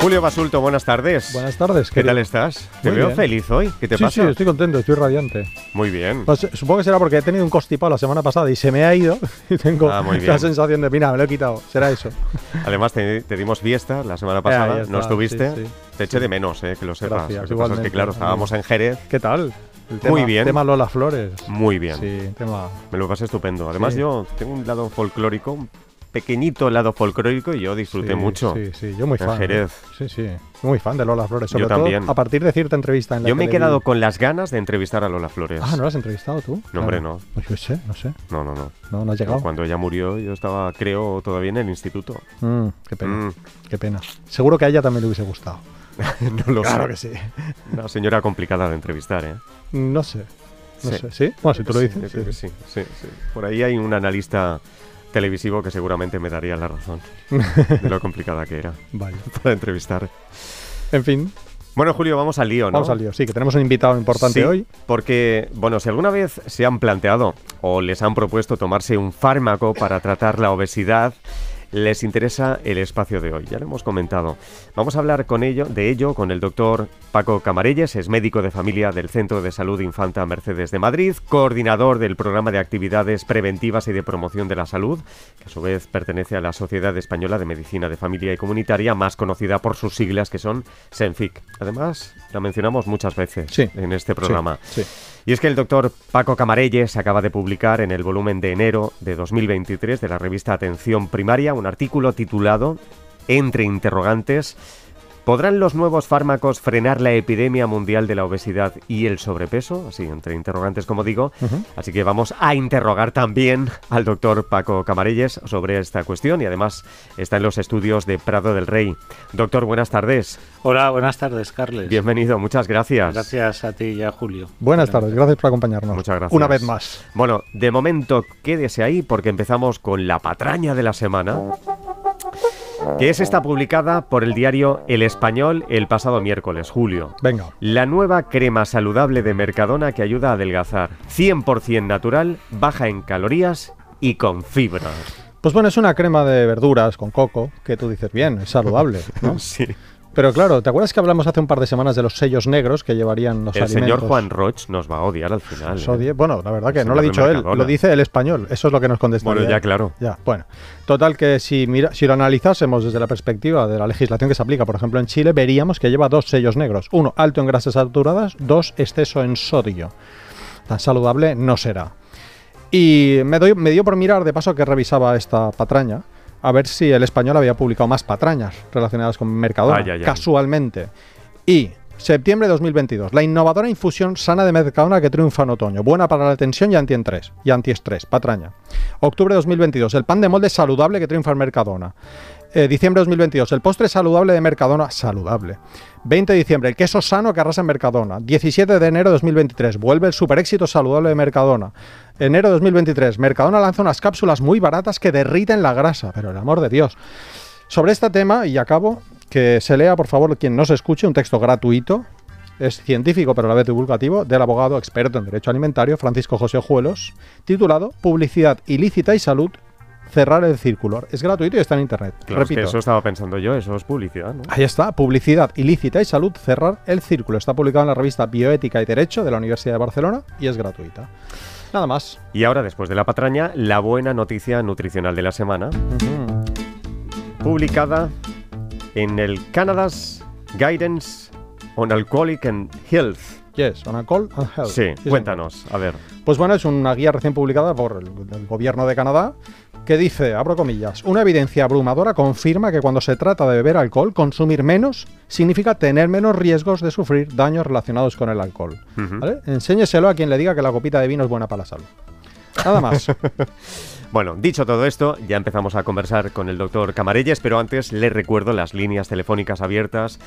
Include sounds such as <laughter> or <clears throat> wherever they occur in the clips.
Julio Basulto, buenas tardes. Buenas tardes. ¿Qué tal estás? Te Muy veo bien. feliz hoy. ¿Qué te sí, pasa? Sí, estoy contento, estoy radiante. Muy bien. Pues, supongo que será porque he tenido un constipado la semana pasada y se me ha ido y tengo Ah, la sensación de, mira, me lo he quitado. Será eso. Además, te, te dimos fiesta la semana pasada. está, no estuviste. sí, sí. Te eché de menos, eh, que lo sepas. Gracias, Lo que pasa es que, claro, estábamos en Jerez. ¿Qué tal? Muy bien. Tema Lola Flores. Muy bien. Sí, tema. Me lo pasé estupendo. Además, Sí. yo tengo un lado folclórico, pequeñito lado folclórico y yo disfruté sí, mucho. Sí, sí, yo muy en fan. ¿eh? Jerez. Sí, sí. Muy fan de Lola Flores. Sobre Yo todo también. a partir de cierta entrevista en la Yo me he quedado vi- con las ganas de entrevistar a Lola Flores. Ah, ¿no lo has entrevistado tú? No, hombre, no. Pues yo sé, no sé. No, no, no. No, no has llegado. Cuando ella murió, yo estaba, creo, todavía en el instituto. Mm, qué pena, Mm, qué pena. Seguro que a ella también le hubiese gustado. <laughs> no lo claro sé. que sí. Una señora complicada de entrevistar, ¿eh? No sé. No Sí. sé. ¿Sí? Bueno, si tú lo dices. sí, sí, sí. Por ahí hay un analista televisivo que seguramente me daría la razón de lo complicada que era <laughs> Vaya. <laughs> para entrevistar. En fin, Bueno, Julio, vamos al lío, ¿no? vamos al lío. Sí, que tenemos un invitado importante Sí, hoy. Porque, bueno, si alguna vez se han planteado o les han propuesto tomarse un fármaco para tratar la obesidad, les interesa el espacio de hoy. Ya lo hemos comentado. Vamos a hablar con ello, de ello con el doctor Paco Camarelles, es médico de familia del Centro de Salud Infanta Mercedes de Madrid, coordinador del programa de actividades preventivas y de promoción de la salud, que a su vez pertenece a la Sociedad Española de Medicina de Familia y Comunitaria, más conocida por sus siglas que son SENFIC. Además, la mencionamos muchas veces Sí, en este programa. Sí. Y es que el doctor Paco Camarelles acaba de publicar en el volumen de enero de 2023 de la revista Atención Primaria un artículo titulado Entre interrogantes, ¿podrán los nuevos fármacos frenar la epidemia mundial de la obesidad y el sobrepeso? Así, entre interrogantes, como digo. Así que vamos a interrogar también al doctor Paco Camarelles sobre esta cuestión y además está en los estudios de Prado del Rey. Doctor, buenas tardes. Hola, buenas tardes, Carles. Bienvenido, muchas gracias. Gracias a ti y a Julio. Buenas tardes, gracias por acompañarnos. Muchas gracias. Una vez más. Bueno, de momento quédese ahí porque empezamos con la patraña de la semana, que es esta publicada por el diario El Español el pasado miércoles, Julio. Venga. La nueva crema saludable de Mercadona que ayuda a adelgazar. 100% natural, baja en calorías y con fibra. Pues bueno, es una crema de verduras con coco, que tú dices, bien, es saludable, ¿no? <laughs> Sí. Pero claro, ¿te acuerdas que hablamos hace un par de semanas de los sellos negros que llevarían los El alimentos? señor Juan Roch nos va a odiar al final. ¿eh? odie- Bueno, la verdad que El no lo ha dicho él, lo dice el español. Eso es lo que nos contesta. Bueno, ya claro. Ya, bueno. Total que si, mira, si lo analizásemos desde la perspectiva de la legislación que se aplica, por ejemplo, en Chile, veríamos que lleva dos sellos negros. Uno, alto en grasas saturadas. Dos, exceso en sodio. Tan saludable no será. Y me, doy, me dio por mirar, de paso que revisaba esta patraña, a ver si el español había publicado más patrañas relacionadas con Mercadona, Ay, ay, ay. casualmente. Y septiembre de 2022, la innovadora infusión sana de Mercadona que triunfa en otoño, buena para la tensión y antiestrés, y antiestrés, patraña. Octubre de 2022, el pan de molde saludable que triunfa en Mercadona. Eh, diciembre de 2022, el postre saludable de Mercadona, saludable. 20 de diciembre, el queso sano que arrasa en Mercadona. 17 de enero de 2023, vuelve el super éxito saludable de Mercadona. Enero de 2023, Mercadona lanza unas cápsulas muy baratas que derriten la grasa, pero el amor de Dios. Sobre este tema, y acabo, que se lea, por favor, quien no se escuche, un texto gratuito, es científico pero a la vez divulgativo, del abogado experto en derecho alimentario, Francisco José Ojuelos, titulado Publicidad ilícita y salud, cerrar el círculo. Es gratuito y está en internet. Claro, es que Repito. eso estaba pensando yo, eso es publicidad, ¿no? Ahí está, publicidad ilícita y salud, cerrar el círculo. Está publicado en la revista Bioética y Derecho de la Universidad de Barcelona y es gratuita. Nada más. Y ahora, después de la patraña, la buena noticia nutricional de la semana. Publicada en el Canada's Guidance on Alcoholic and Health. Yes, on a call and health. Sí, Sí, cuéntanos, a ver. Pues bueno, es una guía recién publicada por el, el gobierno de Canadá que dice, abro comillas, una evidencia abrumadora confirma que cuando se trata de beber alcohol, consumir menos significa tener menos riesgos de sufrir daños relacionados con el alcohol. Ujú. ¿Vale? Enséñeselo a quien le diga que la copita de vino es buena para la salud. Nada más. <laughs> Bueno, dicho todo esto, ya empezamos a conversar con el doctor Camarelles, pero antes le recuerdo las líneas telefónicas abiertas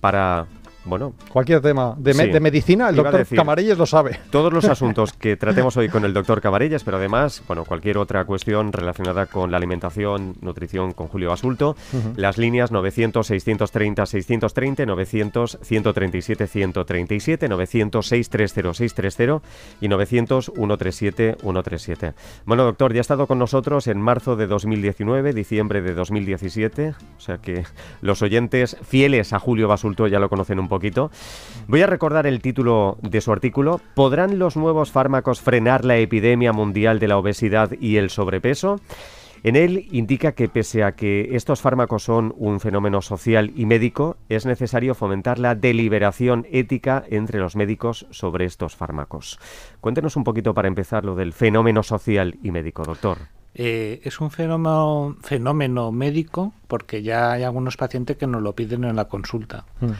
para bueno, Cualquier tema de, me- Sí. de medicina, el Iba doctor decir- Camarelles lo sabe. todos los <laughs> asuntos que tratemos hoy con el doctor Camarellas, pero además, bueno, cualquier otra cuestión relacionada con la alimentación, nutrición con Julio Basulto, las líneas 900 630 630 900 137 137 900 630 630 y 900 137 137. Bueno, doctor, ya ha estado con nosotros en marzo de 2019, diciembre de 2017, o sea que los oyentes fieles a Julio Basulto ya lo conocen un poquito. Voy a recordar el título de su artículo. ¿Podrán los nuevos fármacos frenar la epidemia mundial de la obesidad y el sobrepeso? En él indica que pese a que estos fármacos son un fenómeno social y médico, es necesario fomentar la deliberación ética entre los médicos sobre estos fármacos. Cuéntenos un poquito para empezar lo del fenómeno social y médico, doctor. Eh, es un fenómeno, fenómeno médico porque ya hay algunos pacientes que nos lo piden en la consulta. Eh,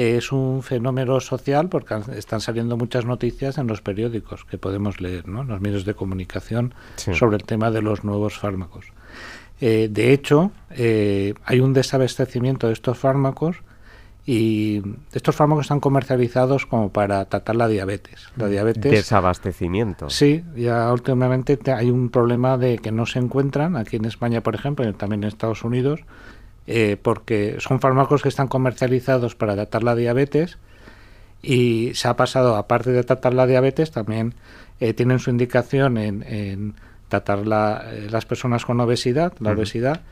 es un fenómeno social porque están saliendo muchas noticias en los periódicos que podemos leer, ¿no? en los medios de comunicación Sí. sobre el tema de los nuevos fármacos. Eh, de hecho, eh, hay un desabastecimiento de estos fármacos y estos fármacos están comercializados como para tratar la diabetes. La diabetes Desabastecimiento. Sí, ya últimamente te- hay un problema de que no se encuentran aquí en España, por ejemplo, y también en Estados Unidos, eh, porque son fármacos que están comercializados para tratar la diabetes y se ha pasado, aparte de tratar la diabetes, también eh, tienen su indicación en, en tratar la- eh, las personas con obesidad, la obesidad,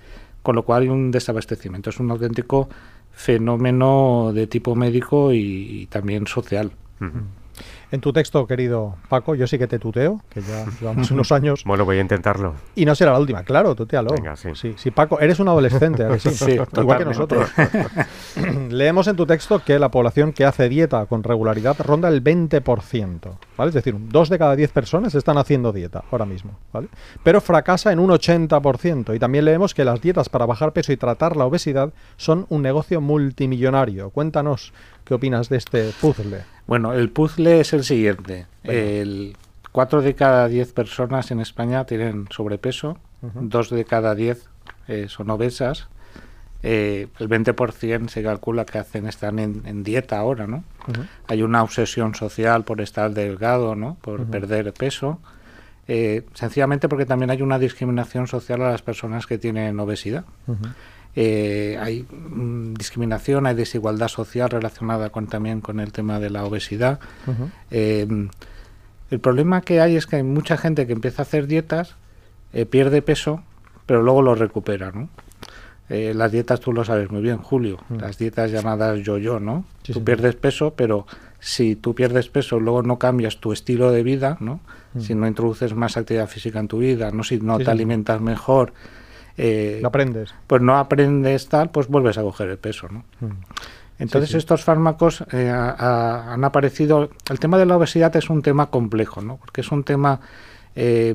con lo cual hay un desabastecimiento. Es un auténtico fenómeno de tipo médico y, y también social. En tu texto, querido Paco, yo sí que te tuteo, que ya <laughs> llevamos unos años. Bueno, voy a intentarlo. Y no será la última, claro, tutealo. Venga, sí. sí. Paco, eres un adolescente, ¿a que sí? <laughs> Sí, igual que nosotros. <laughs> Leemos en tu texto que la población que hace dieta con regularidad ronda el 20%, ¿vale? Es decir, dos de cada 10 personas están haciendo dieta ahora mismo, ¿vale? Pero fracasa en un 80%. Y también leemos que las dietas para bajar peso y tratar la obesidad son un negocio multimillonario. Cuéntanos qué opinas de este puzzle. Bueno, el puzzle es el siguiente. El 4 de cada 10 personas en España tienen sobrepeso. 2 de cada 10 eh, son obesas, eh, el 20% se calcula que hacen están en, en dieta ahora, ¿no? Hay una obsesión social por estar delgado, ¿no? Por perder peso. eh, sencillamente porque también hay una discriminación social a las personas que tienen obesidad. Eh, hay discriminación, hay desigualdad social relacionada con, también con el tema de la obesidad. Eh, el problema que hay es que hay mucha gente que empieza a hacer dietas, eh, pierde peso, pero luego lo recupera, ¿no? Eh, las dietas tú lo sabes muy bien, Julio, Mm. las dietas llamadas yo-yo, ¿no? Sí, tú pierdes peso, pero si tú pierdes peso, luego no cambias tu estilo de vida, ¿no? Mm. Si no introduces más actividad física en tu vida, no si no Sí, te alimentas mejor, eh, Lo aprendes. pues no aprendes tal, pues vuelves a coger el peso, ¿no? Mm. Entonces sí. estos fármacos eh, a- a- han aparecido. El tema de la obesidad es un tema complejo, ¿no? Porque es un tema eh,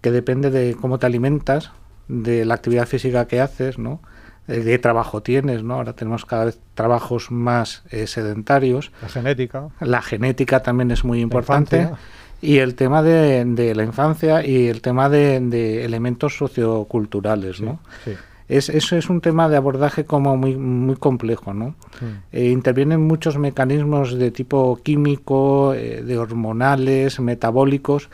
que depende de cómo te alimentas, de la actividad física que haces, ¿no? De qué trabajo tienes, ¿no? Ahora tenemos cada vez trabajos más eh, sedentarios. La genética. La genética también es muy importante. infancia. Y el tema de, de la infancia y el tema de, de elementos socioculturales, ¿no? Sí. Es, eso es un tema de abordaje como muy, muy complejo, ¿no? Eh, intervienen muchos mecanismos de tipo químico, eh, de hormonales, metabólicos,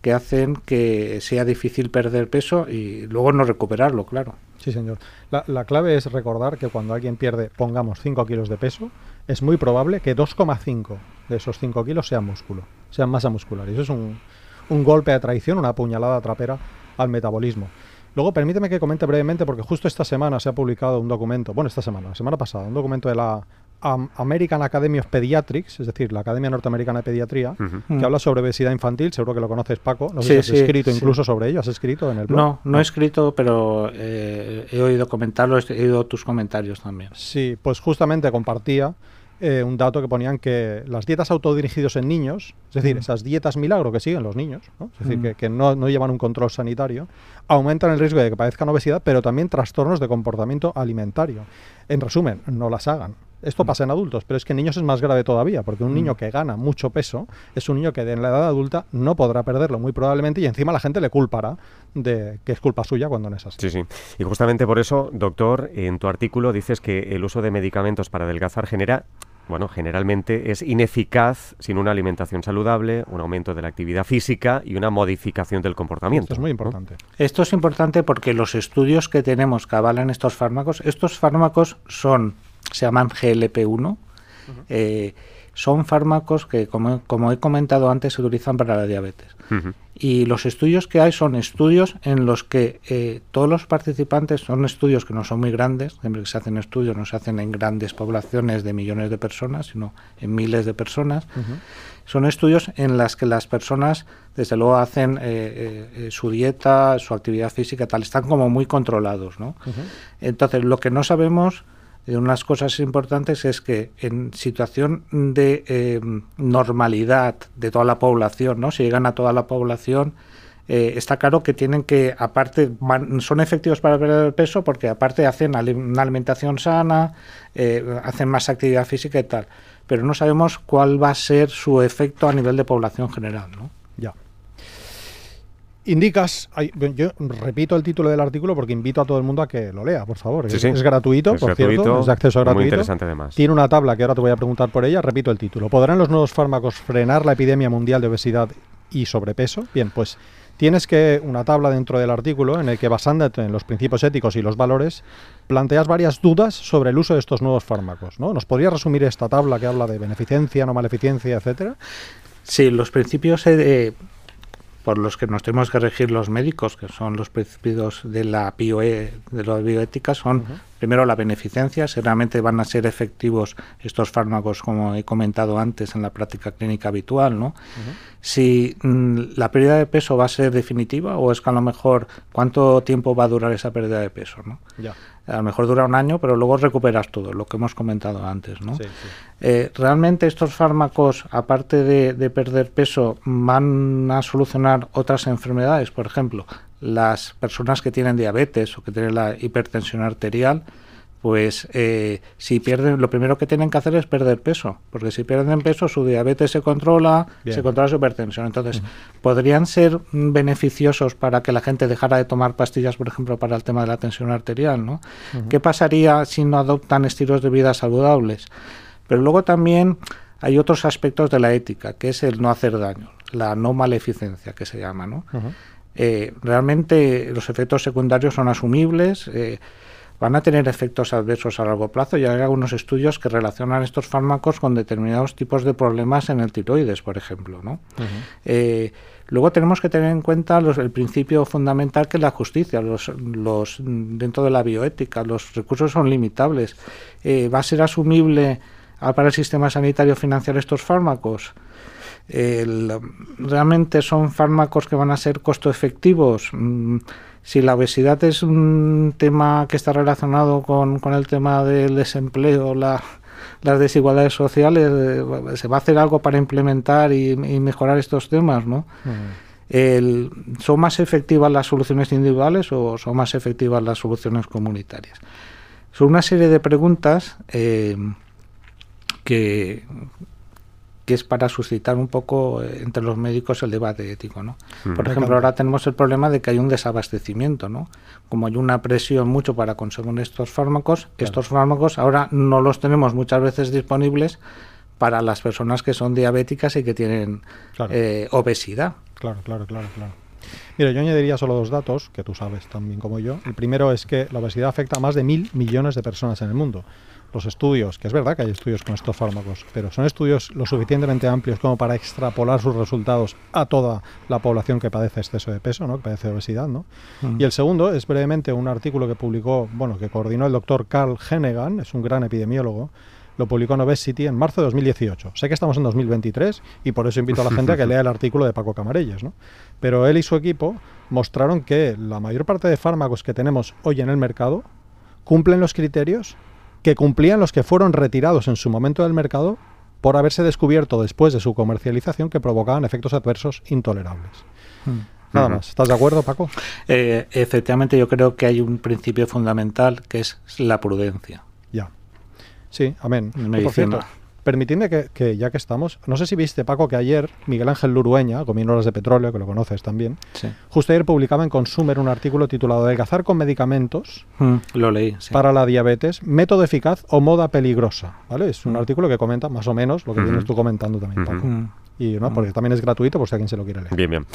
que hacen que sea difícil perder peso y luego no recuperarlo, claro. Sí, señor. La, la clave es recordar que cuando alguien pierde, pongamos 5 kilos de peso, es muy probable que 2,5 de esos 5 kilos sean músculo, sean masa muscular. Y eso es un, un golpe de traición, una puñalada trapera al metabolismo. Luego, permíteme que comente brevemente, porque justo esta semana se ha publicado un documento, bueno, esta semana, la semana pasada, un documento de la Am- American Academy of Pediatrics, es decir, la Academia Norteamericana de Pediatría, Ujú. Mm. que habla sobre obesidad infantil, seguro que lo conoces, Paco. No sé Sí, si has sí, escrito sí. incluso sobre ello, ¿has escrito en el blog? No, no he escrito, pero eh, he oído comentarlo, he oído tus comentarios también. Sí, pues justamente compartía eh, un dato que ponían que las dietas autodirigidos en niños, es decir, Mm. esas dietas milagro que siguen los niños, ¿no? es decir, Mm. que, que no, no llevan un control sanitario, aumentan el riesgo de que padezcan obesidad, pero también trastornos de comportamiento alimentario. En resumen, no las hagan. Esto Mm. pasa en adultos, pero es que en niños es más grave todavía, porque un niño que gana mucho peso es un niño que en la edad adulta no podrá perderlo muy probablemente y encima la gente le culpará de que es culpa suya cuando no es así. Sí, sí. Y justamente por eso, doctor, en tu artículo dices que el uso de medicamentos para adelgazar genera bueno, generalmente es ineficaz sin una alimentación saludable, un aumento de la actividad física y una modificación del comportamiento. Esto es muy importante. Esto es importante porque los estudios que tenemos que avalan estos fármacos, estos fármacos son, se llaman GLP-1, son fármacos que, como, como, he comentado antes, se utilizan para la diabetes. Y los estudios que hay son estudios en los que eh, todos los participantes son estudios que no son muy grandes, siempre que se hacen estudios no se hacen en grandes poblaciones de millones de personas, sino en miles de personas. Son estudios en los que las personas, desde luego, hacen eh, eh, su dieta, su actividad física, tal, están como muy controlados. ¿no? Entonces, lo que no sabemos de unas cosas importantes es que en situación de eh, normalidad de toda la población, ¿no? si llegan a toda la población, eh, está claro que tienen que, aparte, son efectivos para perder el peso porque aparte hacen una alimentación sana, eh, hacen más actividad física y tal, pero no sabemos cuál va a ser su efecto a nivel de población general. ¿no? Indicas, yo repito el título del artículo porque invito a todo el mundo a que lo lea, por favor. es, gratuito, por cierto, es de acceso gratuito. Muy interesante además. Tiene una tabla que ahora te voy a preguntar por ella, repito el título. ¿Podrán los nuevos fármacos frenar la epidemia mundial de obesidad y sobrepeso? Bien, pues tienes que una tabla dentro del artículo en el que basándote en los principios éticos y los valores, planteas varias dudas sobre el uso de estos nuevos fármacos, ¿no? ¿Nos podrías resumir esta tabla que habla de beneficencia, no maleficencia, etcétera? Sí, los principios eh, por los que nos tenemos que regir los médicos, que son los principios de la bioe, de la bioética, son primero la beneficencia, si realmente van a ser efectivos estos fármacos, como he comentado antes, en la práctica clínica habitual, ¿no? Si mm, la pérdida de peso va a ser definitiva o es que a lo mejor cuánto tiempo va a durar esa pérdida de peso, ¿no? Ya a lo mejor dura un año, pero luego recuperas todo, lo que hemos comentado antes. ¿no? Eh, realmente estos fármacos, aparte de, perder peso, van a solucionar otras enfermedades. Por ejemplo, las personas que tienen diabetes o que tienen la hipertensión arterial, pues eh, si pierden, lo primero que tienen que hacer es perder peso, porque si pierden peso su diabetes se controla, se controla su hipertensión. Entonces, podrían ser beneficiosos para que la gente dejara de tomar pastillas, por ejemplo, para el tema de la tensión arterial, ¿no? ¿Qué pasaría si no adoptan estilos de vida saludables? Pero luego también hay otros aspectos de la ética, que es el no hacer daño, la no maleficencia, que se llama, ¿no? Eh, realmente los efectos secundarios son asumibles. Eh, van a tener efectos adversos a largo plazo y hay algunos estudios que relacionan estos fármacos con determinados tipos de problemas en el tiroides, por ejemplo. ¿no? Eh, luego tenemos que tener en cuenta el principio fundamental que es la justicia, los, los, dentro de la bioética, los recursos son limitables. Eh, ¿Va a ser asumible para el sistema sanitario financiar estos fármacos? ¿Realmente son fármacos que van a ser costo efectivos? Mm, si la obesidad es un tema que está relacionado con, el tema del desempleo, las desigualdades sociales, eh, se va a hacer algo para implementar y, mejorar estos temas, ¿no? ¿Son más efectivas las soluciones individuales o son más efectivas las soluciones comunitarias? Son una serie de preguntas eh, que, que es para suscitar un poco eh, entre los médicos el debate ético, ¿no? Por ejemplo, ahora tenemos el problema de que hay un desabastecimiento, ¿no? Como hay una presión mucho para consumir estos fármacos, estos fármacos ahora no los tenemos muchas veces disponibles para las personas que son diabéticas y que tienen eh, obesidad. Claro, claro, claro, claro. Mira, yo añadiría solo dos datos, que tú sabes también como yo. El primero es que la obesidad afecta a más de mil millones de personas en el mundo los estudios, que es verdad que hay estudios con estos fármacos, pero son estudios lo suficientemente amplios como para extrapolar sus resultados a toda la población que padece exceso de peso, ¿no? que padece obesidad. ¿no? Mm. Y el segundo es brevemente un artículo que publicó, bueno, que coordinó el doctor Carl Hennegan, es un gran epidemiólogo, lo publicó en Obesity en marzo de 2018. Sé que estamos en 2023 y por eso invito a la gente a que <laughs> lea el artículo de Paco Camarelles, ¿no? Pero él y su equipo mostraron que la mayor parte de fármacos que tenemos hoy en el mercado cumplen los criterios que cumplían los que fueron retirados en su momento del mercado por haberse descubierto después de su comercialización que provocaban efectos adversos intolerables. Hmm. Nada más. ¿Estás de acuerdo, Paco? Eh, efectivamente, yo creo que hay un principio fundamental que es la prudencia. Ya. Sí, amén. Medicina. Permitidme que, que, ya que estamos, no sé si viste, Paco, que ayer Miguel Ángel Lurueña, con Mineras de Petróleo, que lo conoces también, Sí. justo ayer publicaba en Consumer un artículo titulado Adelgazar con medicamentos Mm, lo leí. sí. para la diabetes, método eficaz o moda peligrosa. ¿vale? Es un Mm. artículo que comenta más o menos lo que Ujú. tienes tú comentando también. Paco. Mm. Y no, Mm. porque también es gratuito por si alguien se lo quiere leer. Bien, bien.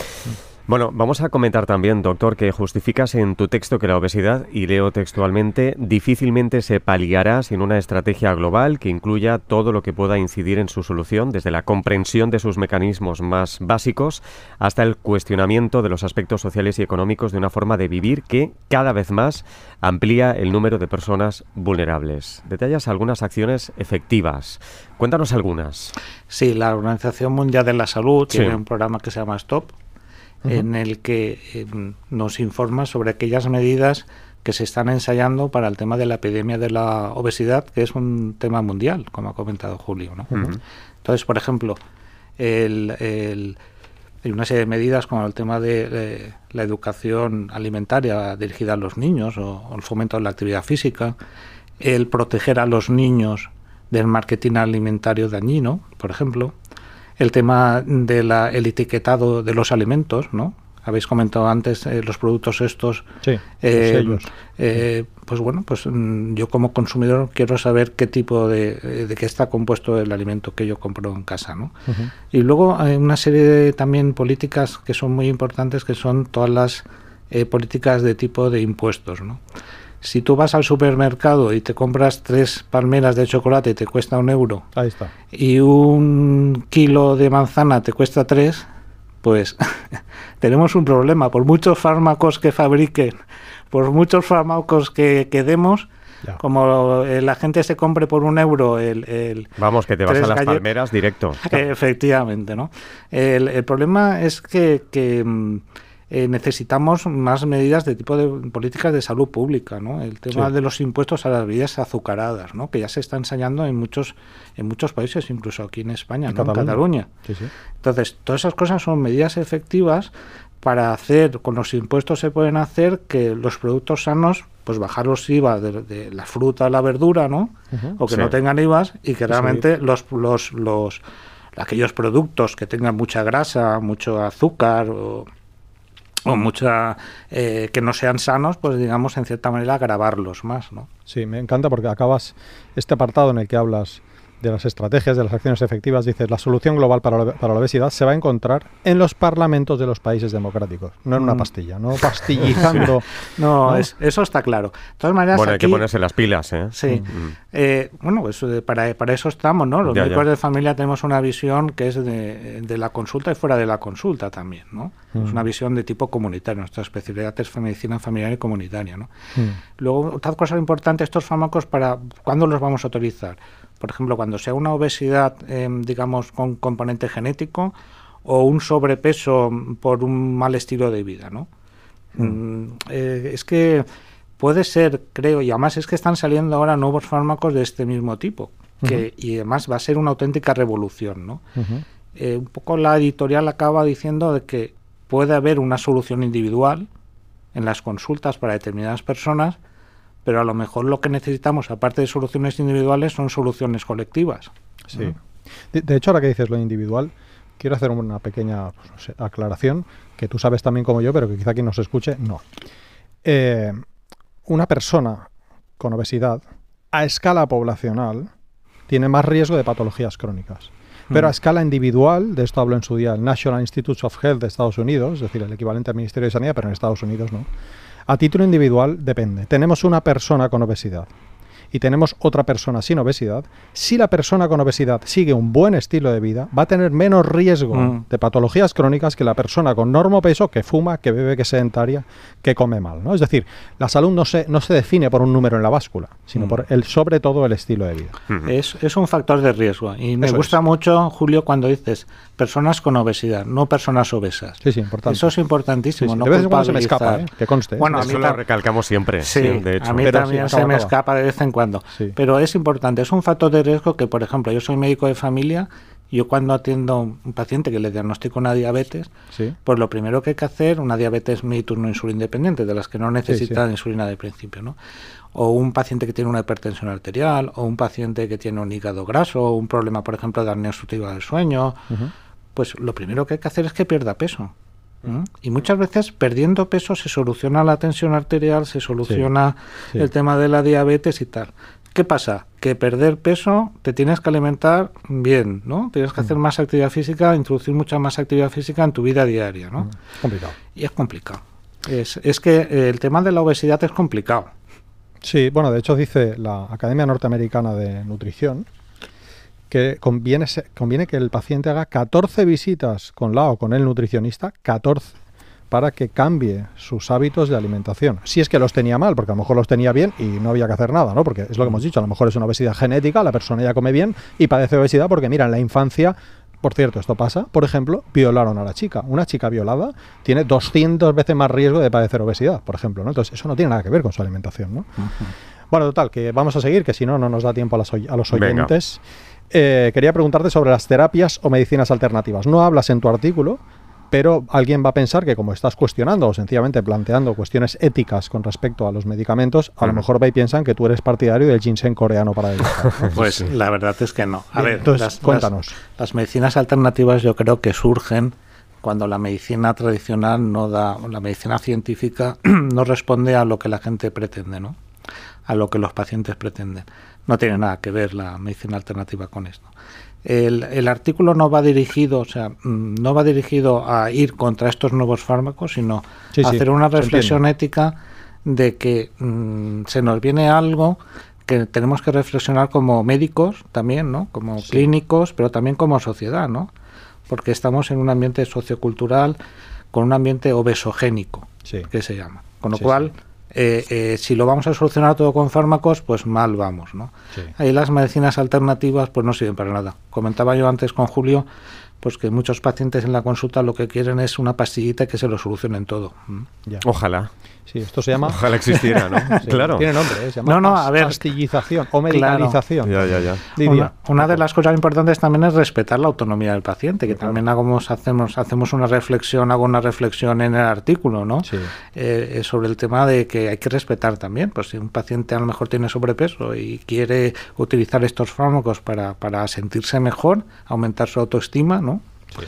Bueno, vamos a comentar también, doctor, que justificas en tu texto que la obesidad, y leo textualmente, difícilmente se paliará sin una estrategia global que incluya todo lo que pueda incidir en su solución, desde la comprensión de sus mecanismos más básicos hasta el cuestionamiento de los aspectos sociales y económicos de una forma de vivir que cada vez más amplía el número de personas vulnerables. Detallas algunas acciones efectivas. Cuéntanos algunas. Sí, la Organización Mundial de la Salud Sí. tiene un programa que se llama Stop, en el que eh, nos informa sobre aquellas medidas que se están ensayando para el tema de la epidemia de la obesidad, que es un tema mundial, como ha comentado Julio. ¿no? Entonces, por ejemplo, el- el- hay una serie de medidas como el tema de eh, la educación alimentaria dirigida a los niños o, o el fomento de la actividad física, el proteger a los niños del marketing alimentario dañino, por ejemplo, el tema del etiquetado de los alimentos, ¿no? Habéis comentado antes eh, los productos estos Sí, los eh, sellos. eh, pues bueno, pues mm, yo como consumidor quiero saber qué tipo de, de qué está compuesto el alimento que yo compro en casa, ¿no? Y luego hay una serie de también políticas que son muy importantes, que son todas las políticas de tipo de impuestos, ¿no? Si tú vas al supermercado y te compras tres palmeras de chocolate y te cuesta un euro Ahí está. y un kilo de manzana te cuesta tres, pues <laughs> tenemos un problema. Por muchos fármacos que fabriquen, por muchos fármacos que, que demos, Ya. como eh, la gente se compre por un euro el, el- Vamos, que te vas a las palmeras directo. <laughs> Efectivamente, ¿no? El, el problema es que, que, mm, eh, necesitamos más medidas de tipo de políticas de salud pública, ¿no? El tema Sí. de los impuestos a las bebidas azucaradas, ¿no? Que ya se está ensayando en muchos en muchos países, incluso aquí en España, En ¿no? En Cataluña. Cataluña. Sí, sí. Entonces, todas esas cosas son medidas efectivas para hacer, con los impuestos se pueden hacer que los productos sanos, pues bajar los IVA de, de la fruta, la verdura, ¿no? O que no tengan IVAs y que realmente los, los, los, aquellos productos que tengan mucha grasa, mucho azúcar o, o mucha eh, que no sean sanos, pues digamos en cierta manera grabarlos más, ¿no? Sí, me encanta porque acabas este apartado en el que hablas de las estrategias, de las acciones efectivas, dices, la solución global para la, para la obesidad se va a encontrar en los parlamentos de los países democráticos, no en una Mm. pastilla, no pastillizando. <laughs> No, ¿No? es- eso está claro. De todas maneras, Bueno, hay que ponerse las pilas, ¿eh? Sí. Mm. Eh, bueno, pues eh, para, para eso estamos, ¿no? Los Ya, médicos ya. de familia tenemos una visión que es de, de la consulta y fuera de la consulta también, ¿no? Es Mm. una visión de tipo comunitario. Nuestra especialidad es medicina familiar y comunitaria, ¿no? Mm. Luego, otra cosa importante, estos fármacos, para ¿cuándo los vamos a autorizar? Por ejemplo, cuando sea una obesidad, eh, digamos, con componente genético o un sobrepeso por un mal estilo de vida, ¿no? Mm, eh, es que puede ser, creo, y además es que están saliendo ahora nuevos fármacos de este mismo tipo, que, y además va a ser una auténtica revolución, ¿no? Eh, un poco la editorial acaba diciendo de que puede haber una solución individual en las consultas para determinadas personas, pero a lo mejor lo que necesitamos, aparte de soluciones individuales, son soluciones colectivas. Sí. De, de hecho, ahora que dices lo individual, quiero hacer una pequeña pues, no sé, aclaración que tú sabes también como yo, pero que quizá quien nos escuche no. Eh, una persona con obesidad a escala poblacional tiene más riesgo de patologías crónicas. Pero a Mm. escala individual, de esto hablo en su día el National Institutes of Health de Estados Unidos, es decir, el equivalente al Ministerio de Sanidad, pero en Estados Unidos no. A título individual depende. Tenemos una persona con obesidad y tenemos otra persona sin obesidad. Si la persona con obesidad sigue un buen estilo de vida, va a tener menos riesgo Mm. de patologías crónicas que la persona con normo peso que fuma, que bebe, que es sedentaria, que come mal. ¿no? Es decir, la salud no se, no se define por un número en la báscula, sino Mm. por el, sobre todo el estilo de vida. Es, es un factor de riesgo. Y me Eso gusta es. mucho, Julio, cuando dices personas con obesidad, no personas obesas. Sí, sí, importante. Eso es importantísimo. sí. no De vez en cuando se me escapa. ¿eh? que conste. ¿eh? Bueno, a Eso mí lo tam- recalcamos siempre, Sí, sí, de hecho. a mí Pero también sí, se me acaba. escapa de vez en cuando. Sí. Pero es importante, es un factor de riesgo que, por ejemplo, yo soy médico de familia Yo cuando atiendo a un paciente que le diagnostico una diabetes, Sí. pues lo primero que hay que hacer, una diabetes mellitus no insulina independiente, de las que no necesitan insulina de principio, ¿no? O un paciente que tiene una hipertensión arterial, o un paciente que tiene un hígado graso, o un problema, por ejemplo, de apnea obstructiva del sueño. Pues lo primero que hay que hacer es que pierda peso. ¿m? Y muchas veces perdiendo peso se soluciona la tensión arterial, se soluciona sí. el tema de la diabetes y tal. ¿Qué pasa? Que perder peso te tienes que alimentar bien, ¿no? Tienes que hacer más actividad física, introducir mucha más actividad física en tu vida diaria, ¿no? Complicado. Y es complicado. Es, es que el tema de la obesidad es complicado. Sí, bueno, de hecho dice la Academia Norteamericana de Nutrición que conviene, conviene que el paciente haga 14 visitas con la o con el nutricionista, 14, para que cambie sus hábitos de alimentación. Si es que los tenía mal, porque a lo mejor los tenía bien y no había que hacer nada, ¿no? Porque es lo que hemos dicho, a lo mejor es una obesidad genética, la persona ya come bien y padece obesidad porque, mira, en la infancia por cierto, esto pasa, por ejemplo, violaron a la chica. Una chica violada tiene 200 veces más riesgo de padecer obesidad, por ejemplo, ¿no? Entonces, eso no tiene nada que ver con su alimentación, ¿no? Bueno, total, que vamos a seguir, que si no, no nos da tiempo a, las a los Venga. Eh, quería preguntarte sobre las terapias o medicinas alternativas. No hablas en tu artículo, pero alguien va a pensar que como estás cuestionando o sencillamente planteando cuestiones éticas con respecto a los medicamentos, a lo mejor va y piensan que tú eres partidario del ginseng coreano para adelgazar. ¿no? <laughs> Pues la verdad es que no. A Bien, ver, entonces, las- las- cuéntanos. Las, medicinas alternativas yo creo que surgen cuando la medicina tradicional no da, la medicina científica <clears throat> no responde a lo que la gente pretende, ¿no? A lo que los pacientes pretenden. No tiene nada que ver la medicina alternativa con esto. El, el artículo no va dirigido, o sea, mm, no va dirigido a ir contra estos nuevos fármacos, sino Sí, a sí, hacer una reflexión ética de que mm, se nos viene algo que tenemos que reflexionar como médicos también, ¿no? Como Sí. clínicos, pero también como sociedad, ¿no? Porque estamos en un ambiente sociocultural con un ambiente obesogénico, que se llama. Con lo cual, eh, eh, si lo vamos a solucionar todo con fármacos, pues mal vamos, ¿no? Sí. Ahí las medicinas alternativas pues no sirven para nada. Comentaba yo antes con Julio pues que muchos pacientes en la consulta lo que quieren es una pastillita que se lo solucionen todo. Ya. Ojalá, Sí, esto se llama... ojalá existiera, ¿no? <laughs> Sí, <laughs> claro. Tiene nombre, ¿eh? se llama No, no, a ver. pastillización o medicalización. Ya, ya, ya. Una, una de las cosas importantes también es respetar la autonomía del paciente, que Claro. también hagamos, hacemos, hacemos una reflexión, hago una reflexión en el artículo, ¿no? Sí. Eh, sobre el tema de que hay que respetar también, pues si un paciente a lo mejor tiene sobrepeso y quiere utilizar estos fármacos para, para sentirse mejor, aumentar su autoestima, ¿no? Sí.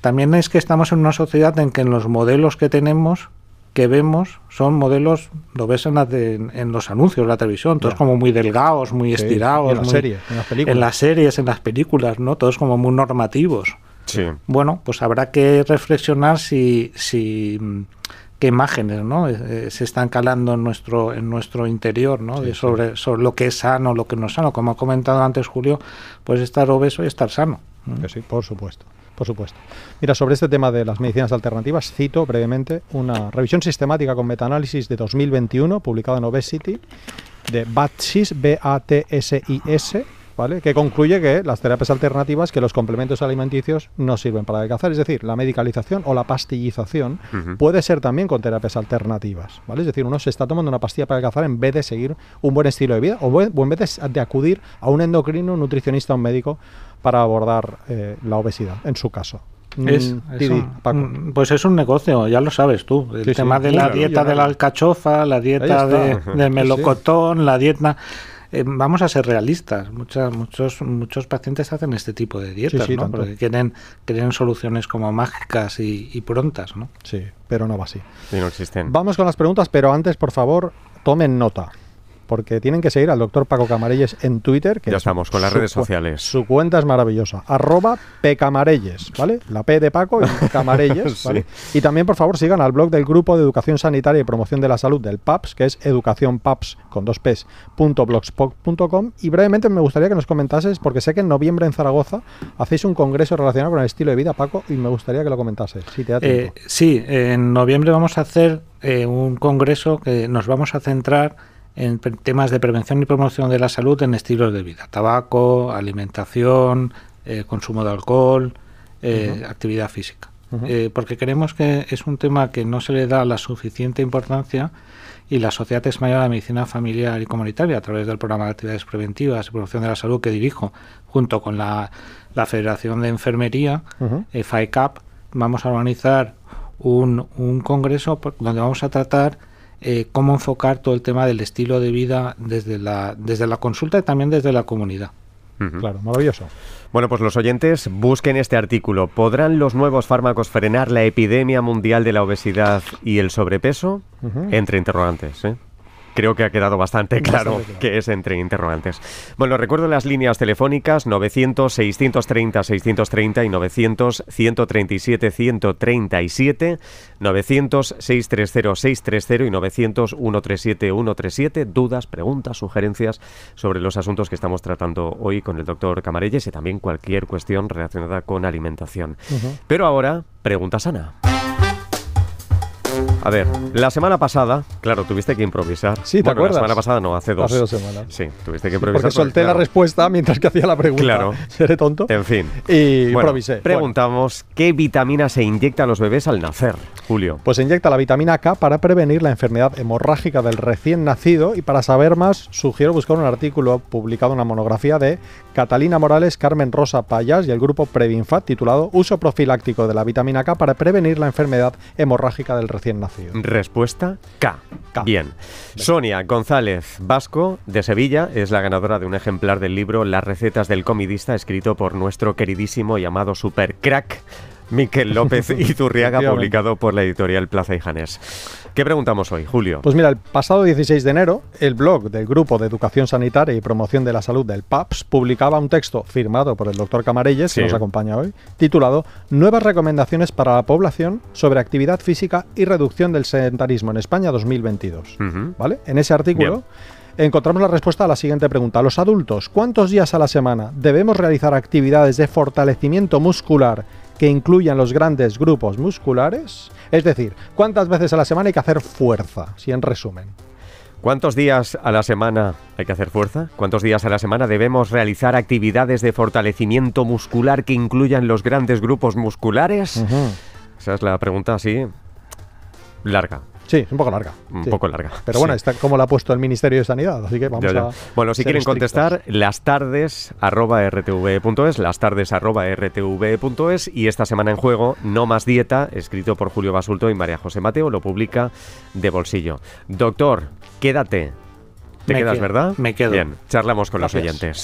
También es que estamos en una sociedad en que en los modelos que tenemos, que vemos, son modelos, lo ves en, la de- en los anuncios de la televisión, todos Ya. como muy delgados, muy Sí, estirados. en las muy- series, en las películas. En las series, en las películas, ¿no? Todos como muy normativos. Sí. Bueno, pues habrá que reflexionar si, si mm, qué imágenes ¿no? Eh, eh, se están calando en nuestro, en nuestro interior, ¿no? Sí, De sí. sobre, sobre lo que es sano, lo que no es sano. Como ha comentado antes Julio, pues estar obeso y estar sano. sí, por supuesto. Por supuesto. Mira, sobre este tema de las medicinas alternativas, cito brevemente una revisión sistemática con metaanálisis de 2021, publicada en Obesity, de BATSIS, B-A-T-S-I-S, ¿vale? que concluye que las terapias alternativas, que los complementos alimenticios no sirven para adelgazar. Es decir, la medicalización o la pastillización puede ser también con terapias alternativas. ¿vale? Es decir, uno se está tomando una pastilla para adelgazar en vez de seguir un buen estilo de vida o, en vez de, de acudir a un endocrino, un nutricionista, un médico para abordar eh, la obesidad, en su caso. Es, Mm, es un- pues es un negocio, ya lo sabes tú. El Sí, sí, tema de la dieta de la alcachofa, la dieta de, del Sí, melocotón, la dieta... eh, vamos a ser realistas. Muchas, muchos, muchos pacientes hacen este tipo de dietas, sí, ¿no? tanto. Porque quieren, quieren soluciones como mágicas y, y prontas, ¿no? Sí, pero no va así. Y no existen. Vamos con las preguntas, pero antes, por favor, tomen nota. Porque tienen que seguir al doctor Paco Camarelles en Twitter. Que Ya es estamos con las su redes sociales. Su cuenta es maravillosa. Arroba Pcamarelles, ¿vale? La P de Paco y <laughs> Camarelles, Sí. ¿vale? Y también, por favor, sigan al blog del Grupo de Educación Sanitaria y Promoción de la Salud del PAPS, que es educacionpaps con dos P's, punto blogspot.com. Y brevemente me gustaría que nos comentases, porque sé que en noviembre en Zaragoza hacéis un congreso relacionado con el estilo de vida, Paco, y me gustaría que lo comentases, si te da Eh, sí, en noviembre vamos a hacer eh, un congreso que nos vamos a centrar en temas de prevención y promoción de la salud en estilos de vida. Tabaco, alimentación, eh, consumo de alcohol, eh, actividad física. eh, porque creemos que es un tema que no se le da la suficiente importancia y la Sociedad Española de Medicina Familiar y Comunitaria, a través del programa de actividades preventivas y promoción de la salud que dirijo, junto con la, Federación de Enfermería, eh, FAECAP, vamos a organizar un, un congreso donde vamos a tratar eh, cómo enfocar todo el tema del estilo de vida desde la, desde la consulta y también desde la comunidad. Claro, maravilloso. Bueno, pues los oyentes busquen este artículo. ¿Podrán los nuevos fármacos frenar la epidemia mundial de la obesidad y el sobrepeso? Entre interrogantes. ¿eh? Creo que ha quedado bastante claro, que es entre interrogantes. Bueno, recuerdo las líneas telefónicas 900-630-630 y 900-137-137, 900-630-630 y 900-137-137. Dudas, preguntas, sugerencias sobre los asuntos que estamos tratando hoy con el doctor Camarelles y también cualquier cuestión relacionada con alimentación. Pero ahora, pregunta sana. A ver, la semana pasada, claro, tuviste que improvisar. Sí, ¿te acuerdas? La semana pasada no, hace dos. Hace dos semanas. Sí, tuviste que improvisar. Porque solté la respuesta mientras que hacía la pregunta. Claro. <laughs> Seré tonto. En fin. Y improvisé. Preguntamos, ¿qué vitamina se inyecta a los bebés al nacer, Julio? Pues se inyecta la vitamina K para prevenir la enfermedad hemorrágica del recién nacido y para saber más sugiero buscar un artículo publicado en una monografía de Catalina Morales, Carmen Rosa Payas y el grupo Previnfat titulado Uso profiláctico de la vitamina K para prevenir la enfermedad hemorrágica del recién nacido. Respuesta K. Bien. Sonia González Vasco, de Sevilla, es la ganadora de un ejemplar del libro Las recetas del comidista, escrito por nuestro queridísimo y amado super crack Miquel López <laughs> Zurriaga, publicado por la editorial Plaza y Janés. ¿Qué preguntamos hoy, Julio? Pues mira, el pasado 16 de enero, el blog del Grupo de Educación Sanitaria y Promoción de la Salud del PAPS publicaba un texto firmado por el doctor Camarelles, que nos acompaña hoy, titulado Nuevas recomendaciones para la población sobre actividad física y reducción del sedentarismo en España 2022. ¿Vale? En ese artículo... encontramos la respuesta a la siguiente pregunta. Los adultos, ¿cuántos días a la semana debemos realizar actividades de fortalecimiento muscular que incluyan los grandes grupos musculares? Es decir, ¿cuántas veces a la semana hay que hacer fuerza? Si en resumen. ¿Cuántos días a la semana hay que hacer fuerza? ¿Cuántos días a la semana debemos realizar actividades de fortalecimiento muscular que incluyan los grandes grupos musculares? Esa es la pregunta así larga. Sí, es un poco larga. Un poco larga. Pero bueno, está como la ha puesto el Ministerio de Sanidad, así que vamos a. Bueno, si quieren contestar, las tardes arroba rtv.es, las tardes arroba rtv.es y esta semana en juego, No Más Dieta, escrito por Julio Basulto y María José Mateo, lo publica de bolsillo. Doctor, quédate. Te quedas, ¿verdad? Me quedo. Bien, charlamos con los oyentes.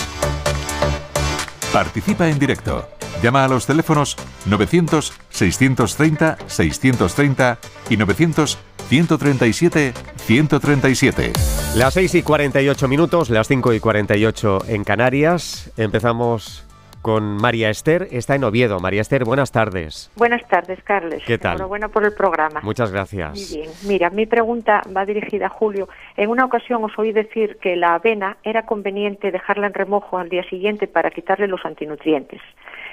Participa en directo. Llama a los teléfonos 900 630 630 y 900 137 137. Las 6 y 48 minutos, las 5 y 48 en Canarias. Empezamos con María Esther, está en Oviedo. María Esther, buenas tardes. Buenas tardes, Carles. ¿Qué tal? Enhorabuena por el programa. Muchas gracias. Muy bien. Mira, mi pregunta va dirigida a Julio. En una ocasión os oí decir que la avena era conveniente dejarla en remojo al día siguiente para quitarle los antinutrientes.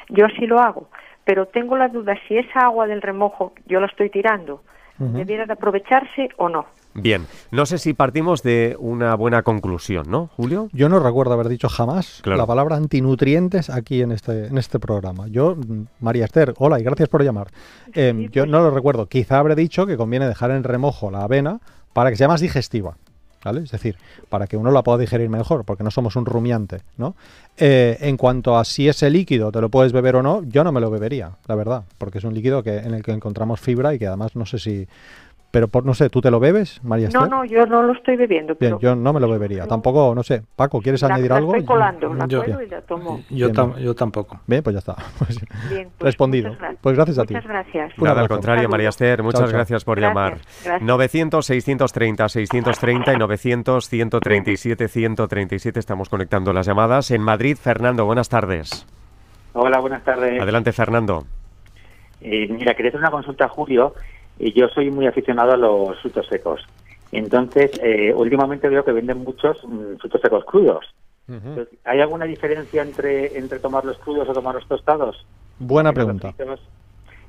Yo así lo hago, pero tengo la duda si esa agua del remojo yo la estoy tirando debiera de aprovecharse o no. Bien, no sé si partimos de una buena conclusión, ¿no, Julio? Yo no recuerdo haber dicho jamás la palabra antinutrientes aquí en este, en este programa. Yo, María Esther, hola y gracias por llamar. Em, yo pues no lo recuerdo. Quizá habré dicho que conviene dejar en remojo la avena para que sea más digestiva. ¿Vale? Es decir, para que uno la pueda digerir mejor, porque no somos un rumiante, ¿no? Eh, en cuanto a si ese líquido te lo puedes beber o no, yo no me lo bebería, la verdad, porque es un líquido que, en el que encontramos fibra y que además no sé si pero por, no sé, ¿tú te lo bebes, María No, no, yo no lo estoy bebiendo. Bien, yo no me lo bebería. Tampoco, no sé. Paco, ¿quieres añadir algo? Estoy colando, la yo, y la tomo. Yo, yo, tampoco. Bien, pues ya está. <laughs> Bien, pues Respondido. Pues gracias a ti. Muchas gracias. Nada, al contrario, María Esther, muchas gracias por llamar. 900-630-630 y 900-137-137 estamos conectando las llamadas. En Madrid, Fernando, buenas tardes. Hola, buenas tardes. Adelante, Fernando. Eh, mira, quería hacer una consulta a Julio y yo soy muy aficionado a los frutos secos. Entonces, eh, últimamente veo que venden muchos mm, frutos secos crudos. ¿Hay alguna diferencia entre, entre tomarlos crudos o tomarlos tostados? Buena pregunta.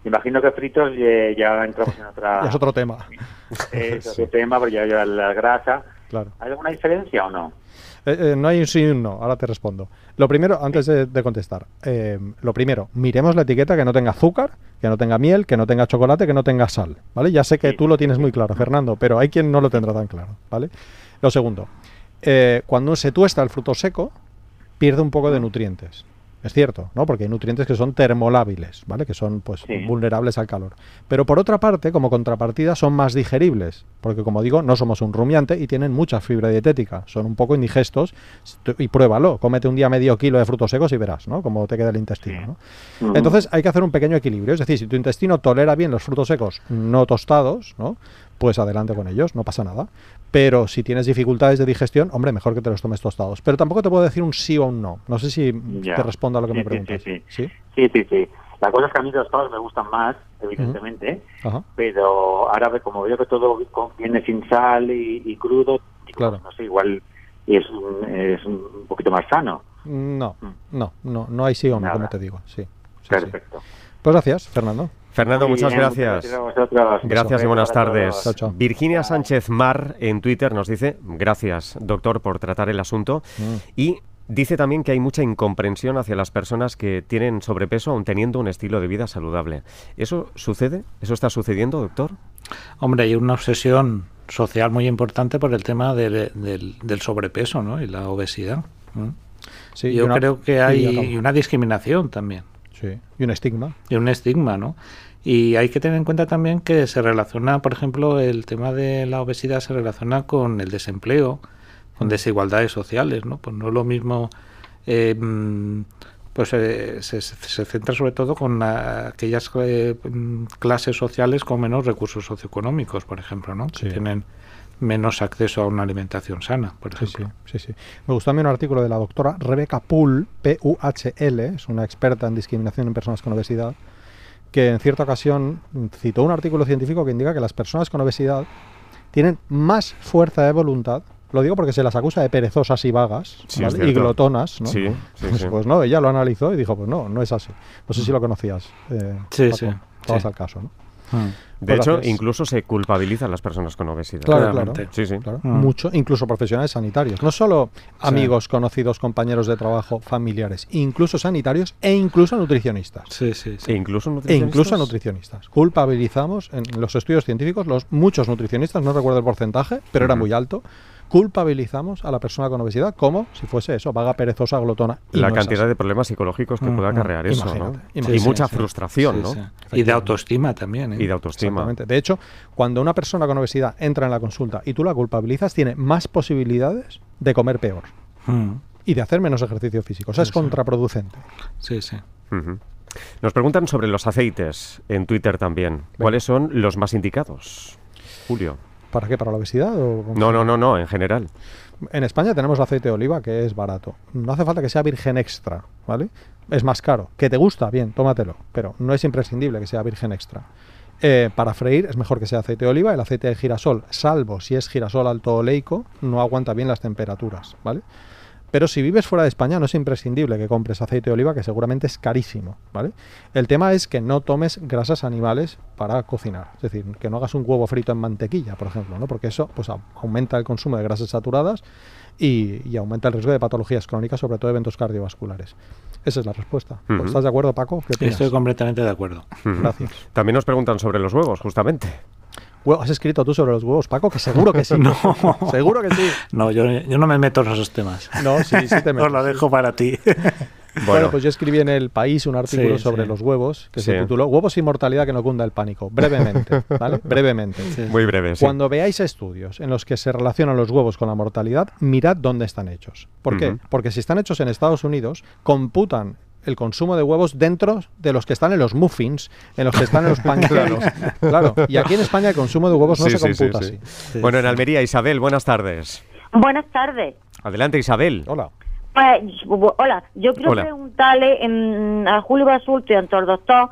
imagino que fritos ya, entramos en otra... <laughs> es otro tema. <laughs> Es otro tema, porque ya lleva la grasa. Claro. ¿Hay alguna diferencia o no? Eh, eh, no hay un sí y un no, ahora te respondo. Lo primero, antes de, de contestar, eh, lo primero, miremos la etiqueta que no tenga azúcar, que no tenga miel, que no tenga chocolate, que no tenga sal, ¿vale? Ya sé que tú lo tienes muy claro, Fernando, pero hay quien no lo tendrá tan claro, ¿vale? Lo segundo, eh, cuando se tuesta el fruto seco, pierde un poco de nutrientes. Es cierto, ¿no? Porque hay nutrientes que son termolábiles, ¿vale? Que son pues Sí. vulnerables al calor. Pero por otra parte, como contrapartida, son más digeribles, porque como digo, no somos un rumiante y tienen mucha fibra dietética, son un poco indigestos y pruébalo, cómete un día medio kilo de frutos secos y verás, ¿no? Cómo te queda el intestino, Sí. ¿no? Ujú. Entonces hay que hacer un pequeño equilibrio, es decir, si tu intestino tolera bien los frutos secos no tostados, ¿no? Pues adelante con ellos, no pasa nada. Pero si tienes dificultades de digestión, hombre, mejor que te los tomes tostados. Pero tampoco te puedo decir un sí o un no. No sé si Ya. te respondo a lo que Sí, me preguntas. sí, ¿Sí? Sí, sí, sí. La cosa es que a mí los tostados me gustan más, evidentemente, pero ahora como veo que todo viene sin sal y, y crudo, digo, Claro. pues, no sé, igual es un, es un poquito más sano. No, Mm. no, no, no hay sí o no, Nada. como te digo. Sí. Perfecto. Pues gracias, Fernando. Fernando, Muy muchas bien, gracias. Gracias y buenas tardes. todos. Chao, chao. Virginia Sánchez Mar en Twitter nos dice, gracias doctor por tratar el asunto Mm. y dice también que hay mucha incomprensión hacia las personas que tienen sobrepeso aun teniendo un estilo de vida saludable. ¿Eso sucede? ¿Eso está sucediendo, doctor? Hombre, hay una obsesión social muy importante por el tema del, del- del sobrepeso ¿no? y la obesidad. Yo una- creo que hay una discriminación también Sí, y un estigma. y un estigma, ¿no? Y hay que tener en cuenta también que se relaciona, por ejemplo, el tema de la obesidad se relaciona con el desempleo, con desigualdades sociales, ¿no? Pues no es lo mismo, eh, pues eh, se, se centra sobre todo con la- aquellas eh, clases sociales con menos recursos socioeconómicos, por ejemplo, ¿no? Sí. Que tienen menos acceso a una alimentación sana, por ejemplo. sí, sí, sí. Me gustó a mí un artículo de la doctora Rebecca Poole, P-U-H-L, es una experta en discriminación en personas con obesidad, que en cierta ocasión citó un artículo científico que indica que las personas con obesidad tienen más fuerza de voluntad. Lo digo porque se las acusa de perezosas y vagas Sí, ¿vale? es y glotonas. ¿no? Sí, sí, pues, sí. pues no, ella lo analizó y dijo, pues no, no es así. No sé si lo conocías. eh, Sí, Paco. sí, Estabas sí. al caso, ¿no? Mm. De Pues hecho, incluso se culpabiliza a las personas con obesidad. Claro, Claramente. claro. Sí, sí. Claro, Mm. mucho, incluso profesionales sanitarios, no solo amigos, conocidos, compañeros de trabajo, familiares, incluso sanitarios e incluso nutricionistas. Sí, sí, sí. E incluso E nutricionistas. incluso nutricionistas. Culpabilizamos en los estudios científicos, los muchos nutricionistas, no recuerdo el porcentaje, pero era muy alto, culpabilizamos a la persona con obesidad como si fuese eso, vaga, perezosa, glotona. y La no cantidad de problemas psicológicos que Mm, puede mm. acarrear eso, ¿no? Imagínate, Y mucha Sí, frustración, Sí, ¿no? sí. Y de autoestima también. ¿eh? Y de autoestima. Exactamente. De hecho, cuando una persona con obesidad entra en la consulta y tú la culpabilizas, tiene más posibilidades de comer peor Mm. y de hacer menos ejercicio físico. O sea, es sí. contraproducente. Sí, sí. Nos preguntan sobre los aceites en Twitter también. ¿Cuáles son los más indicados? Julio. ¿Para qué? ¿Para la obesidad? O No, no, no, no, en general. En España tenemos aceite de oliva que es barato. No hace falta que sea virgen extra, ¿vale? Es más caro. ¿Que te gusta? Bien, tómatelo. Pero no es imprescindible que sea virgen extra. Eh, para freír es mejor que sea aceite de oliva. El aceite de girasol, salvo si es girasol alto oleico, no aguanta bien las temperaturas, ¿vale? Pero si vives fuera de España no es imprescindible que compres aceite de oliva, que seguramente es carísimo, ¿vale? El tema es que no tomes grasas animales para cocinar. Es decir, que no hagas un huevo frito en mantequilla, por ejemplo, ¿no? Porque eso pues, aumenta el consumo de grasas saturadas y, y aumenta el riesgo de patologías crónicas, sobre todo eventos cardiovasculares. Esa es la respuesta. ¿Estás de acuerdo, Paco? Estoy completamente de acuerdo. Gracias. También nos preguntan sobre los huevos, justamente. ¿Has escrito tú sobre los huevos, Paco? Que seguro que sí. <laughs> No. Seguro que sí. No, yo, yo no me meto en esos temas. No, sí, sí te metes. <laughs> Os lo dejo para ti. <laughs> Bueno, pues yo escribí en el país un artículo Sí, sobre sí. los huevos que Sí. se tituló Huevos y mortalidad que no cunda el pánico. Brevemente, ¿vale? Brevemente. Sí. muy breve. sí. Cuando veáis estudios en los que se relacionan los huevos con la mortalidad, mirad dónde están hechos. ¿Por qué? Porque si están hechos en Estados Unidos, computan el consumo de huevos dentro de los que están en los muffins, en los que están en los <laughs> pancakes. claro. Y aquí en España el consumo de huevos no Sí, se sí, sí, computa sí. así. Bueno, en Almería, Isabel, buenas tardes. Buenas tardes. Adelante, Isabel. Hola. Pues, hola, yo quiero Hola. preguntarle en- a Julio Basulto y a el doctor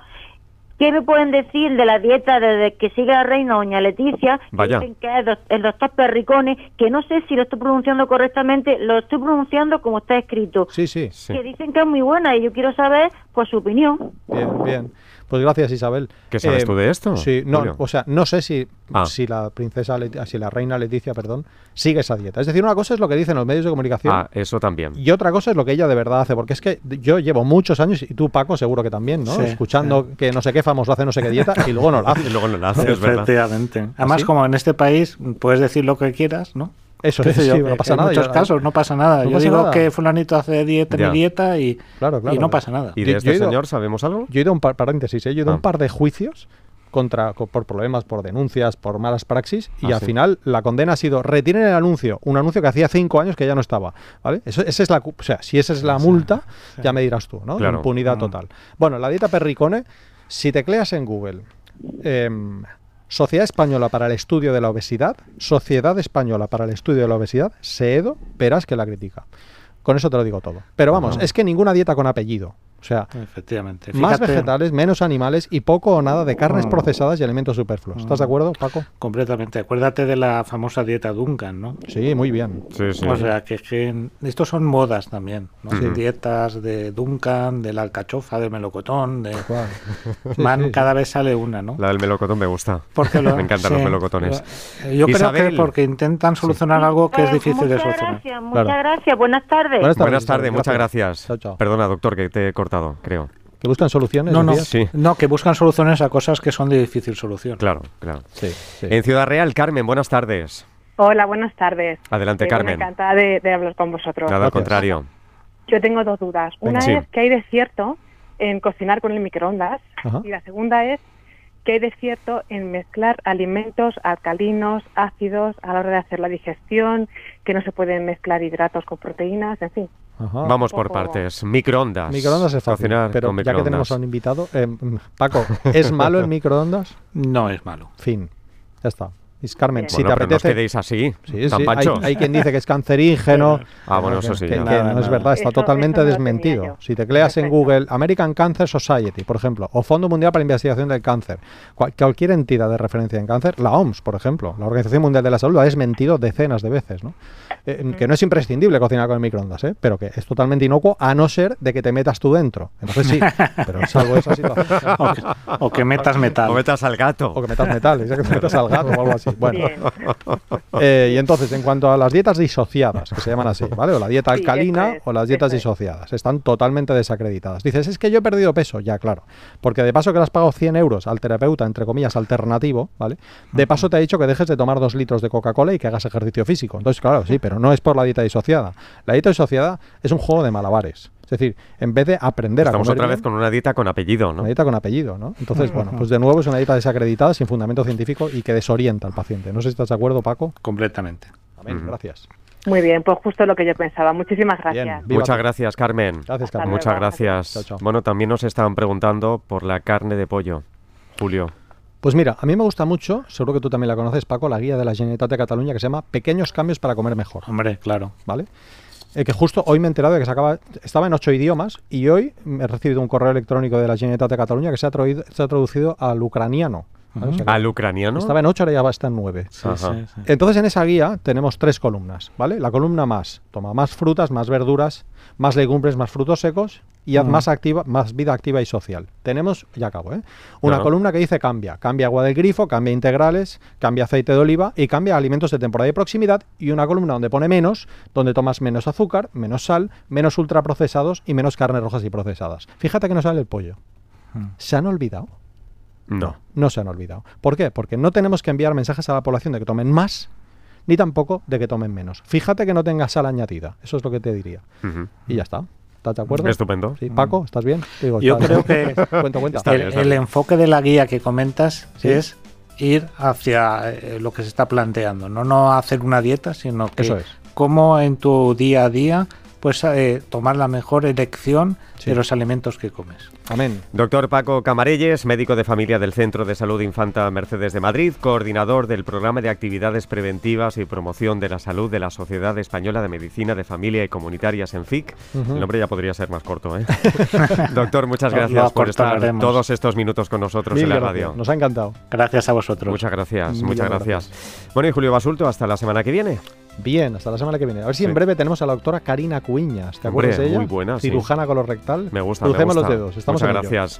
qué me pueden decir de la dieta desde que sigue la reina doña Leticia, que Vaya. dicen que es el doctor Perricone, que no sé si lo estoy pronunciando correctamente, lo estoy pronunciando como está escrito, Sí, sí. Sí. que dicen que es muy buena y yo quiero saber pues su opinión. Bien, bien. Pues gracias, Isabel. ¿Qué sabes Eh, tú de esto? Sí, no, Julio? o sea, no sé si, Ah. si la princesa, si la reina Leticia, perdón, sigue esa dieta. Es decir, una cosa es lo que dicen los medios de comunicación. Ah, eso también. Y otra cosa es lo que ella de verdad hace, porque es que yo llevo muchos años, y tú Paco seguro que también, ¿no? Sí, Escuchando que no sé qué famoso hace no sé qué dieta y luego no la <laughs> hace. Y luego no la haces, ¿verdad? Efectivamente. Además, ¿Así? como en este país puedes decir lo que quieras, ¿no? Eso es, sí, no pasa que nada. En muchos yo- casos no pasa nada. No yo pasa digo nada. que fulanito hace dieta, mi dieta y, Claro, claro. y no pasa nada. ¿Y Yo- de este yo he ido- señor sabemos algo? Yo he ido a un par, paréntesis, ¿eh? yo he ido a Ah. un par de juicios contra co- por problemas, por denuncias, por malas praxis y Ah, al sí. final la condena ha sido retiren el anuncio, un anuncio que hacía cinco años que ya no estaba, ¿vale? Eso, esa es la, cu- o sea, si esa es la multa, ya me dirás tú, ¿no? Claro. Impunidad Mm. total. Bueno, la dieta Perricone, si tecleas en Google em, Sociedad Española para el Estudio de la Obesidad, Sociedad Española para el Estudio de la Obesidad, SEEDO, verás que la critica. Con eso te lo digo todo. Pero vamos, es que ninguna dieta con apellido. O sea, Efectivamente. más Fíjate, vegetales, menos animales y poco o nada de carnes Ah. procesadas y alimentos superfluos. ¿Estás de acuerdo, Paco? Completamente. Acuérdate de la famosa dieta Duncan, ¿no? Sí, muy bien. Sí, sí. O sea, que, que estos son modas también, ¿no? Sí. Dietas de Duncan, de la alcachofa, del melocotón, de... <laughs> Man, sí. cada vez sale una, ¿no? La del melocotón me gusta. Porque lo- <laughs> me encantan sí, los melocotones. lo- Yo creo Isabel. que porque intentan solucionar algo que es Eh, difícil de muchas solucionar. Gracias, muchas Claro. gracias. Buenas tardes. Buenas tardes, Buenas tardes, muchas gracias. Chao, chao. Perdona, doctor, que te he cortado, creo. ¿Que buscan soluciones? No, no? Sí. no, que buscan soluciones a cosas que son de difícil solución. Claro, claro. Sí, sí. En Ciudad Real, Carmen, buenas tardes. Hola, buenas tardes. Adelante, Eh, Carmen. encantada de, de hablar con vosotros. Nada al contrario. Yo tengo dos dudas. Una Sí. es que hay de cierto en cocinar con el microondas Ajá. y la segunda es que hay de cierto en mezclar alimentos alcalinos, ácidos a la hora de hacer la digestión, que no se pueden mezclar hidratos con proteínas, en fin. Ajá. Vamos por partes. Microondas. Microondas es fácil, Cocinar pero ya que tenemos a un invitado, eh, Paco, ¿es malo el <laughs> microondas? No es malo. Fin. Ya está. Carmen, si Bueno, te pero no os apetece... quedéis así, Sí, tan sí, hay, quien dice que es cancerígeno. <laughs> Ah, bueno, eso sí, Que, ya. que Nada, no es verdad, está Eso- totalmente eso no desmentido. Si tecleas en Perfecto. Google American Cancer Society, por ejemplo, o Fondo Mundial para la Investigación del Cáncer, cual- cualquier entidad de referencia en cáncer, la OMS, por ejemplo, la Organización Mundial de la Salud, lo ha desmentido decenas de veces. ¿no? Eh, que no es imprescindible cocinar con el microondas, ¿eh? pero que es totalmente inocuo a no ser de que te metas tú dentro. Entonces sí, <laughs> pero salvo esa situación. O que, o que metas metal. O metas al gato. O que metas metal, que te metas al gato o algo así. <laughs> Bueno, <laughs> eh, y entonces, en cuanto a las dietas disociadas, que se llaman así, ¿vale? O la dieta Sí, alcalina es, o las dietas disociadas, están totalmente desacreditadas. Dices, es que yo he perdido peso, ya, claro. Porque de paso que le has pagado 100 euros al terapeuta, entre comillas, alternativo, ¿vale? De paso te ha dicho que dejes de tomar dos litros de Coca-Cola y que hagas ejercicio físico. Entonces, claro, sí, pero no es por la dieta disociada. La dieta disociada es un juego de malabares. Es decir, en vez de aprender Estamos a comer otra bien, vez con una dieta con apellido, ¿no? una dieta con apellido, ¿no? Entonces, bueno, pues de nuevo es una dieta desacreditada, sin fundamento científico y que desorienta al paciente. No sé si estás de acuerdo, Paco. Completamente. Amén, gracias. Muy bien, pues justo lo que yo pensaba. Muchísimas gracias. Bien, Muchas gracias, Carmen. Gracias, Carmen. Muchas gracias. Chao, chao. Bueno, también nos estaban preguntando por la carne de pollo. Julio. Pues mira, a mí me gusta mucho, seguro que tú también la conoces, Paco, la guía de la Generalitat de Cataluña que se llama Pequeños cambios para comer mejor, Hombre, claro. ¿vale? Eh, que justo hoy me he enterado de que se acaba, estaba en ocho idiomas y hoy he recibido un correo electrónico de la Generalitat de Cataluña que se ha, traído- se ha traducido al ucraniano. ¿vale? O sea que ¿Al ucraniano? Estaba en ocho, ahora ya va a estar en nueve. Sí, Ajá. sí, sí. Entonces en esa guía tenemos tres columnas, ¿vale? La columna más, toma más frutas, más verduras, más legumbres, más frutos secos y haz más activa, más vida activa y social. Tenemos, ya acabo, ¿eh? Una columna que dice cambia, cambia agua del grifo, cambia integrales, cambia aceite de oliva y cambia alimentos de temporada y proximidad y una columna donde pone menos, donde tomas menos azúcar, menos sal, menos ultraprocesados y menos carnes rojas y procesadas. Fíjate que no sale el pollo. Mm. ¿Se han olvidado? No. No se han olvidado. ¿Por qué? Porque no tenemos que enviar mensajes a la población de que tomen más, ni tampoco de que tomen menos. Fíjate que no tenga sal añadida. Eso es lo que te diría. Y ya está. ¿Estás de acuerdo? Estupendo. Sí, Paco, ¿estás bien? Digo, Yo ¿estás- creo que <laughs> Cuenta, cuenta. Está bien, el, está el bien. enfoque de la guía que comentas Sí. es ir hacia eh, lo que se está planteando, no no hacer una dieta, sino que Eso es. cómo en tu día a día pues eh, tomar la mejor elección Sí. de los alimentos que comes. Amén. Doctor Paco Camarelles, médico de familia del Centro de Salud Infanta Mercedes de Madrid, coordinador del programa de actividades preventivas y promoción de la salud de la Sociedad Española de Medicina de Familia y Comunitarias en FIC. El nombre ya podría ser más corto, ¿eh? <laughs> Doctor, muchas gracias por estar todos estos minutos con nosotros Mil en la gracias. radio. Nos ha encantado. Gracias a vosotros. Muchas gracias, Mil muchas gracias. gracias. Bueno, y Julio Basulto, hasta la semana que viene. Bien, hasta la semana que viene. A ver si Sí. en breve tenemos a la doctora Karina Cuiñas. ¿Te acuerdas de ella? muy buena, sí. Cirujana colorectal. Me gusta, me Crucemos gusta. los dedos. Estamos Muchas en gracias.